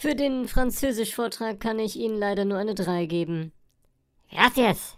Für den Französisch-Vortrag kann ich Ihnen leider nur eine 3 geben. Gracias.